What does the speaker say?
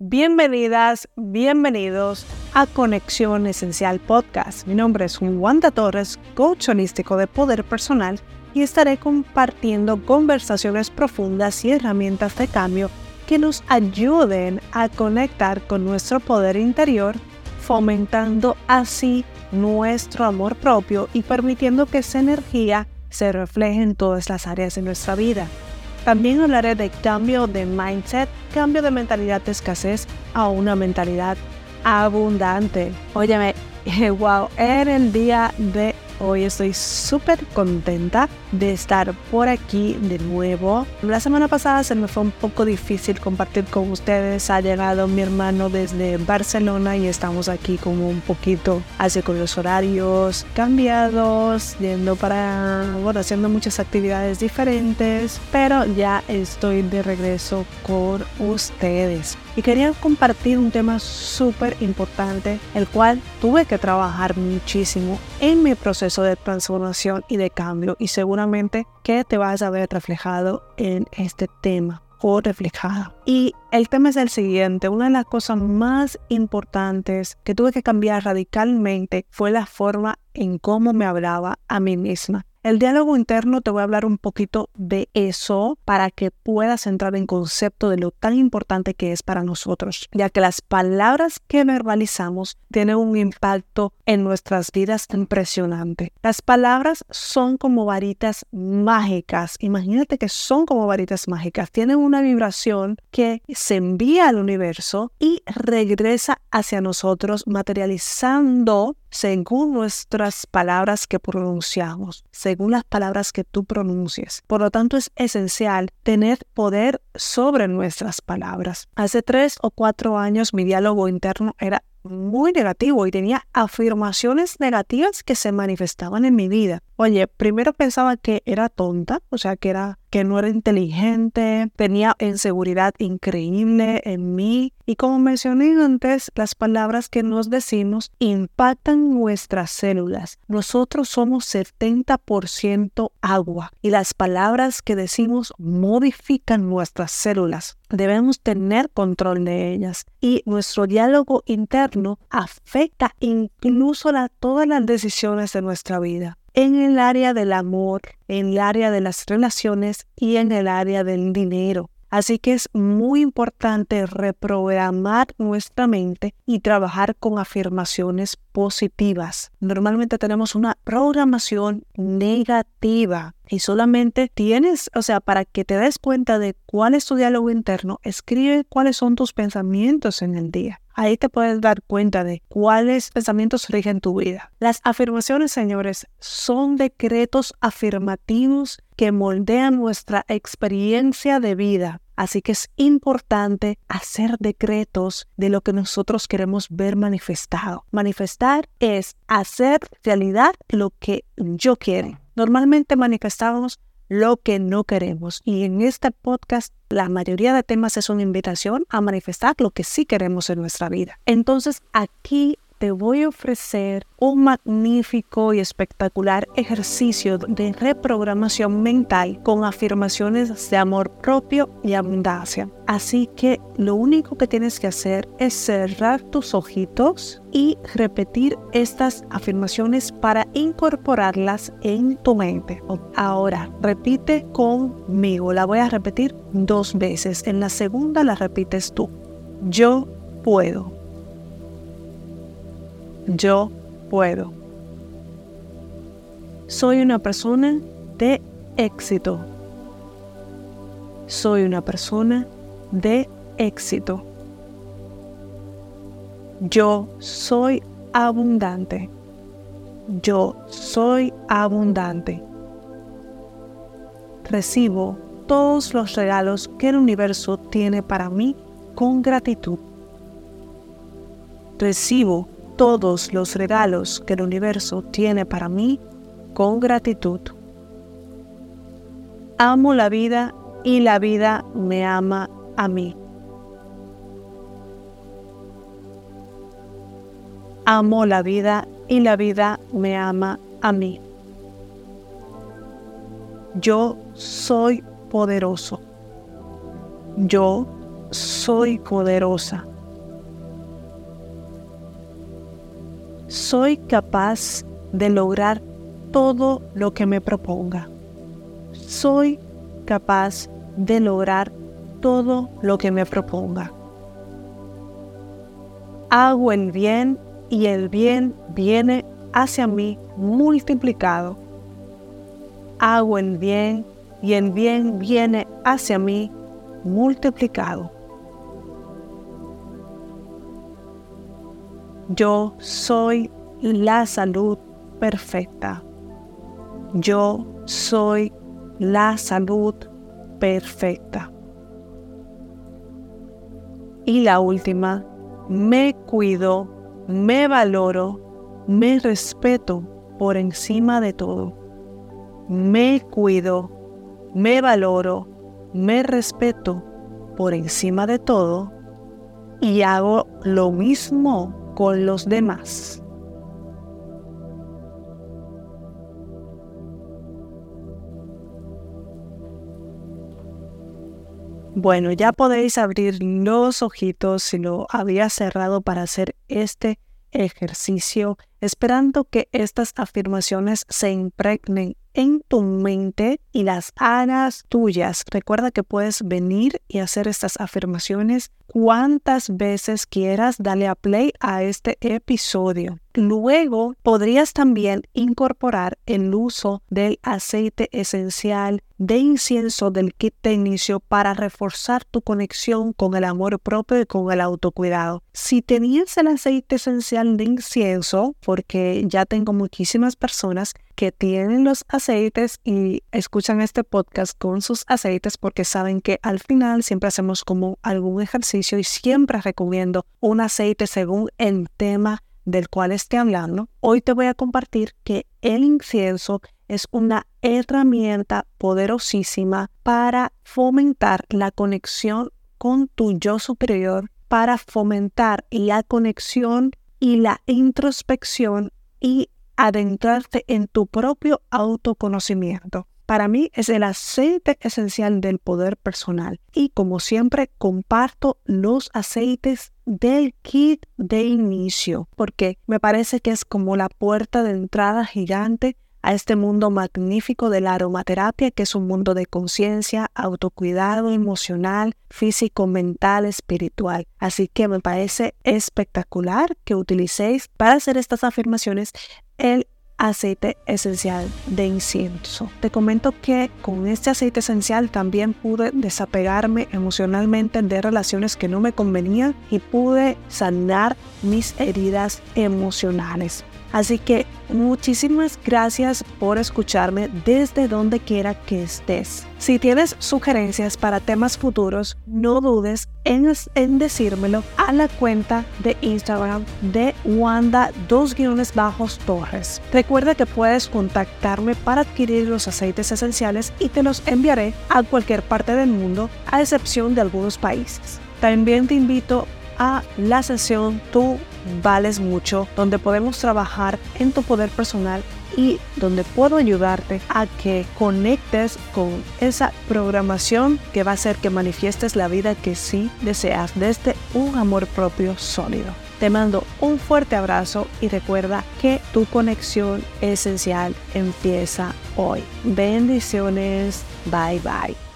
Bienvenidas, bienvenidos a Conexión Esencial Podcast. Mi nombre es Wanda Torres, coach holístico de poder personal y estaré compartiendo conversaciones profundas y herramientas de cambio que nos ayuden a conectar con nuestro poder interior, fomentando así nuestro amor propio y permitiendo que esa energía se refleje en todas las áreas de nuestra vida. También hablaré de cambio de mindset, cambio de mentalidad de escasez a una mentalidad abundante. Óyeme, wow, en el día de Hoy estoy súper contenta de estar por aquí de nuevo. La semana pasada se me fue un poco difícil compartir con ustedes. Ha llegado mi hermano desde Barcelona y estamos aquí como un poquito así con los horarios cambiados, yendo para, bueno, haciendo muchas actividades diferentes, pero ya estoy de regreso con ustedes y quería compartir un tema súper importante, el cual tuve que trabajar muchísimo en mi proceso de transformación y de cambio y seguramente que te vas a ver reflejado en este tema o reflejada. Y el tema es el siguiente, una de las cosas más importantes que tuve que cambiar radicalmente fue la forma en cómo me hablaba a mí misma. El diálogo interno te voy a hablar un poquito de eso para que puedas entrar en concepto de lo tan importante que es para nosotros, ya que las palabras que verbalizamos tienen un impacto en nuestras vidas impresionante. Las palabras son como varitas mágicas. Imagínate que son como varitas mágicas. Tienen una vibración que se envía al universo y regresa hacia nosotros materializando según nuestras palabras que pronunciamos, según las palabras que tú pronuncies. Por lo tanto, es esencial tener poder sobre nuestras palabras. Hace tres o cuatro años mi diálogo interno era muy negativo y tenía afirmaciones negativas que se manifestaban en mi vida. Oye, primero pensaba que era tonta, o sea, que era que no era inteligente, tenía inseguridad increíble en mí y como mencioné antes, las palabras que nos decimos impactan nuestras células. Nosotros somos 70% agua y las palabras que decimos modifican nuestras células. Debemos tener control de ellas y nuestro diálogo interno afecta incluso a todas las decisiones de nuestra vida en el área del amor, en el área de las relaciones y en el área del dinero. Así que es muy importante reprogramar nuestra mente y trabajar con afirmaciones positivas. Normalmente tenemos una programación negativa y solamente tienes, o sea, para que te des cuenta de cuál es tu diálogo interno, escribe cuáles son tus pensamientos en el día. Ahí te puedes dar cuenta de cuáles pensamientos rigen tu vida. Las afirmaciones, señores, son decretos afirmativos que moldean nuestra experiencia de vida. Así que es importante hacer decretos de lo que nosotros queremos ver manifestado. Manifestar es hacer realidad lo que yo quiero. Normalmente manifestamos lo que no queremos. Y en este podcast la mayoría de temas es una invitación a manifestar lo que sí queremos en nuestra vida. Entonces aquí te voy a ofrecer un magnífico y espectacular ejercicio de reprogramación mental con afirmaciones de amor propio y abundancia. Así que lo único que tienes que hacer es cerrar tus ojitos y repetir estas afirmaciones para incorporarlas en tu mente. Ahora, repite conmigo. La voy a repetir dos veces. En la segunda la repites tú. Yo puedo yo puedo. Soy una persona de éxito. Soy una persona de éxito. Yo soy abundante. Yo soy abundante. Recibo todos los regalos que el universo tiene para mí con gratitud. Recibo todos los regalos que el universo tiene para mí con gratitud. Amo la vida y la vida me ama a mí. Amo la vida y la vida me ama a mí. Yo soy poderoso. Yo soy poderosa. Soy capaz de lograr todo lo que me proponga. Soy capaz de lograr todo lo que me proponga. Hago el bien y el bien viene hacia mí multiplicado. Hago el bien y el bien viene hacia mí multiplicado. Yo soy la salud perfecta. Yo soy la salud perfecta. Y la última, me cuido, me valoro, me respeto por encima de todo. Me cuido, me valoro, me respeto por encima de todo y hago lo mismo con los demás. Bueno, ya podéis abrir los ojitos si lo había cerrado para hacer este ejercicio, esperando que estas afirmaciones se impregnen en tu mente y las hagas tuyas. Recuerda que puedes venir y hacer estas afirmaciones cuantas veces quieras. Dale a play a este episodio. Luego podrías también incorporar el uso del aceite esencial de incienso del kit de inicio para reforzar tu conexión con el amor propio y con el autocuidado. Si tenías el aceite esencial de incienso, porque ya tengo muchísimas personas que tienen los aceites y escuchan este podcast con sus aceites porque saben que al final siempre hacemos como algún ejercicio y siempre recomiendo un aceite según el tema del cual esté hablando. Hoy te voy a compartir que el incienso es una herramienta poderosísima para fomentar la conexión con tu yo superior, para fomentar la conexión y la introspección y adentrarte en tu propio autoconocimiento. Para mí es el aceite esencial del poder personal y como siempre comparto los aceites del kit de inicio porque me parece que es como la puerta de entrada gigante a este mundo magnífico de la aromaterapia, que es un mundo de conciencia, autocuidado emocional, físico, mental, espiritual. Así que me parece espectacular que utilicéis para hacer estas afirmaciones el aceite esencial de incienso. Te comento que con este aceite esencial también pude desapegarme emocionalmente de relaciones que no me convenían y pude sanar mis heridas emocionales. Así que muchísimas gracias por escucharme desde donde quiera que estés. Si tienes sugerencias para temas futuros, no dudes en, decírmelo a la cuenta de Instagram de Wanda dos guiones bajos Torres. Recuerda que puedes contactarme para adquirir los aceites esenciales y te los enviaré a cualquier parte del mundo, a excepción de algunos países. También te invito a la sesión Tú vales mucho, donde podemos trabajar en tu poder personal y donde puedo ayudarte a que conectes con esa programación que va a hacer que manifiestes la vida que sí deseas desde un amor propio sólido. Te mando un fuerte abrazo y recuerda que tu conexión esencial empieza hoy. Bendiciones. Bye bye.